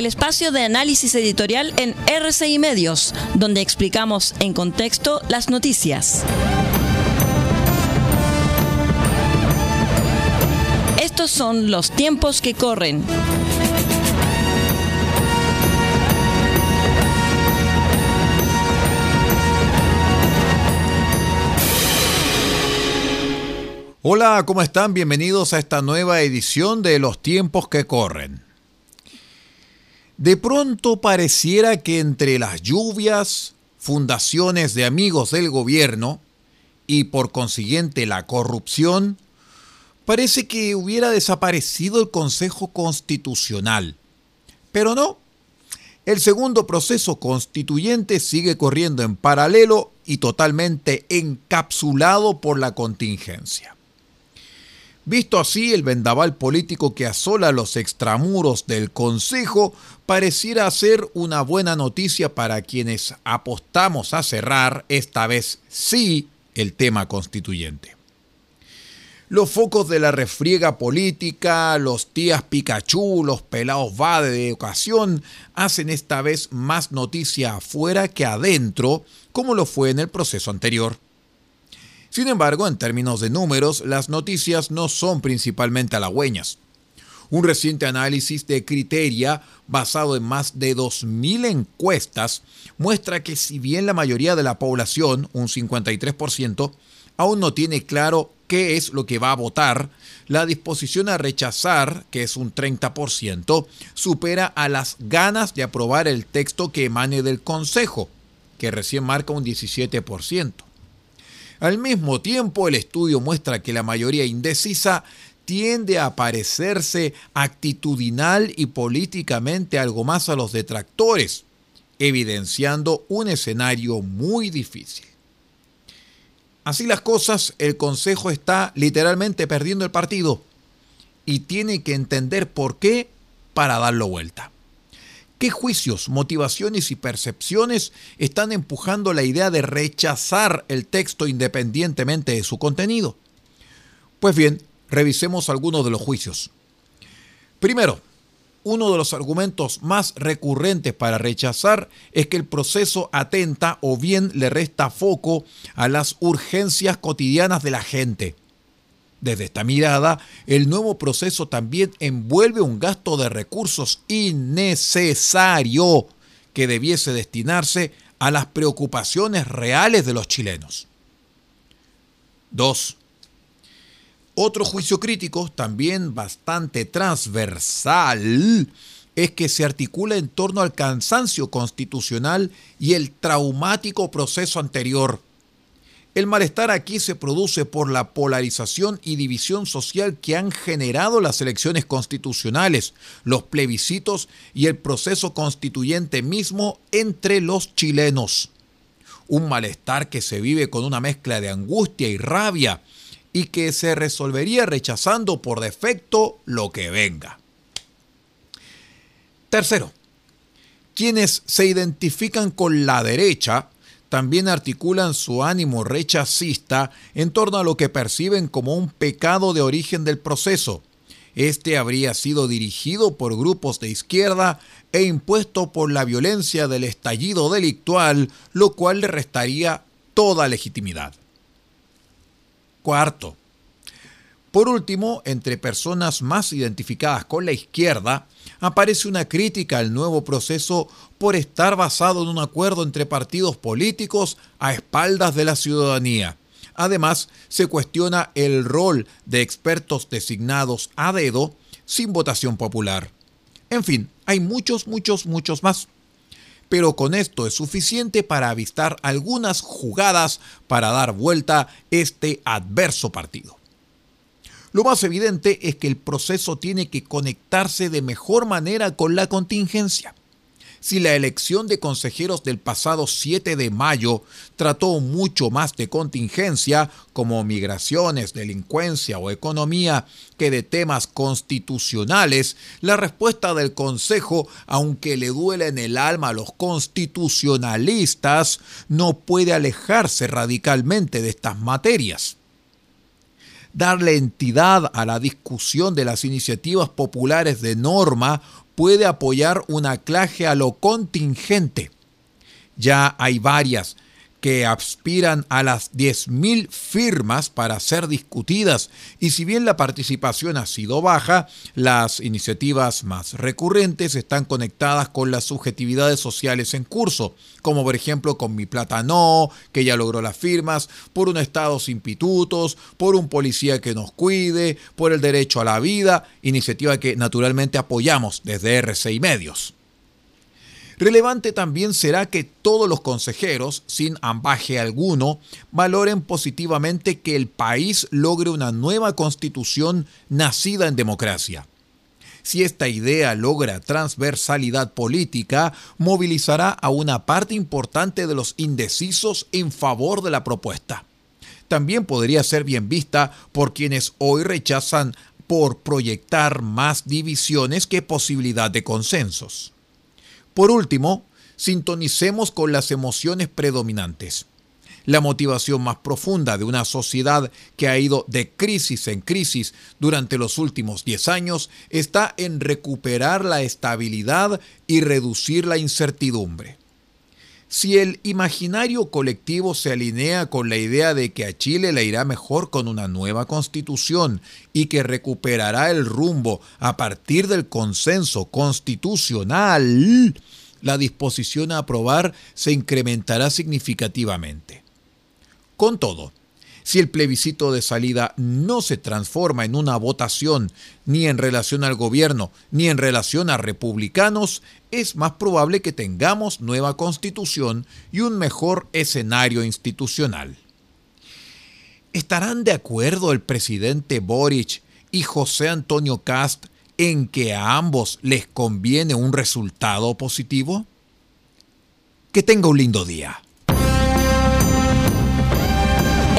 el espacio de análisis editorial en RCI Medios, donde explicamos en contexto las noticias. Estos son los tiempos que corren. Hola, ¿cómo están? Bienvenidos a esta nueva edición de Los tiempos que corren. De pronto pareciera que entre las lluvias, fundaciones de amigos del gobierno y por consiguiente la corrupción, parece que hubiera desaparecido el Consejo Constitucional. Pero no, el segundo proceso constituyente sigue corriendo en paralelo y totalmente encapsulado por la contingencia. Visto así, el vendaval político que asola los extramuros del Consejo pareciera ser una buena noticia para quienes apostamos a cerrar, esta vez sí, el tema constituyente. Los focos de la refriega política, los tías Pikachu, los pelados va de ocasión, hacen esta vez más noticia afuera que adentro, como lo fue en el proceso anterior. Sin embargo, en términos de números, las noticias no son principalmente halagüeñas. Un reciente análisis de Criteria, basado en más de 2.000 encuestas, muestra que si bien la mayoría de la población, un 53%, aún no tiene claro qué es lo que va a votar, la disposición a rechazar, que es un 30%, supera a las ganas de aprobar el texto que emane del Consejo, que recién marca un 17%. Al mismo tiempo, el estudio muestra que la mayoría indecisa tiende a parecerse actitudinal y políticamente algo más a los detractores, evidenciando un escenario muy difícil. Así las cosas, el Consejo está literalmente perdiendo el partido y tiene que entender por qué para darlo vuelta. ¿Qué juicios, motivaciones y percepciones están empujando la idea de rechazar el texto independientemente de su contenido? Pues bien, revisemos algunos de los juicios. Primero, uno de los argumentos más recurrentes para rechazar es que el proceso atenta o bien le resta foco a las urgencias cotidianas de la gente. Desde esta mirada, el nuevo proceso también envuelve un gasto de recursos innecesario que debiese destinarse a las preocupaciones reales de los chilenos. 2. Otro juicio crítico, también bastante transversal, es que se articula en torno al cansancio constitucional y el traumático proceso anterior el malestar aquí se produce por la polarización y división social que han generado las elecciones constitucionales, los plebiscitos y el proceso constituyente mismo entre los chilenos. Un malestar que se vive con una mezcla de angustia y rabia y que se resolvería rechazando por defecto lo que venga. Tercero, quienes se identifican con la derecha también articulan su ánimo rechazista en torno a lo que perciben como un pecado de origen del proceso. Este habría sido dirigido por grupos de izquierda e impuesto por la violencia del estallido delictual, lo cual le restaría toda legitimidad. Cuarto. Por último, entre personas más identificadas con la izquierda, aparece una crítica al nuevo proceso por estar basado en un acuerdo entre partidos políticos a espaldas de la ciudadanía. Además, se cuestiona el rol de expertos designados a dedo sin votación popular. En fin, hay muchos, muchos, muchos más. Pero con esto es suficiente para avistar algunas jugadas para dar vuelta este adverso partido. Lo más evidente es que el proceso tiene que conectarse de mejor manera con la contingencia. Si la elección de consejeros del pasado 7 de mayo trató mucho más de contingencia, como migraciones, delincuencia o economía, que de temas constitucionales, la respuesta del Consejo, aunque le duele en el alma a los constitucionalistas, no puede alejarse radicalmente de estas materias. Darle entidad a la discusión de las iniciativas populares de norma puede apoyar una claje a lo contingente. Ya hay varias que aspiran a las 10.000 firmas para ser discutidas y si bien la participación ha sido baja, las iniciativas más recurrentes están conectadas con las subjetividades sociales en curso, como por ejemplo con Mi Plata No, que ya logró las firmas, por un Estado sin pitutos, por un policía que nos cuide, por el derecho a la vida, iniciativa que naturalmente apoyamos desde RCI Medios. Relevante también será que todos los consejeros, sin ambaje alguno, valoren positivamente que el país logre una nueva constitución nacida en democracia. Si esta idea logra transversalidad política, movilizará a una parte importante de los indecisos en favor de la propuesta. También podría ser bien vista por quienes hoy rechazan por proyectar más divisiones que posibilidad de consensos. Por último, sintonicemos con las emociones predominantes. La motivación más profunda de una sociedad que ha ido de crisis en crisis durante los últimos 10 años está en recuperar la estabilidad y reducir la incertidumbre. Si el imaginario colectivo se alinea con la idea de que a Chile le irá mejor con una nueva constitución y que recuperará el rumbo a partir del consenso constitucional, la disposición a aprobar se incrementará significativamente. Con todo, si el plebiscito de salida no se transforma en una votación ni en relación al gobierno ni en relación a republicanos, es más probable que tengamos nueva constitución y un mejor escenario institucional. ¿Estarán de acuerdo el presidente Boric y José Antonio Cast en que a ambos les conviene un resultado positivo? Que tenga un lindo día.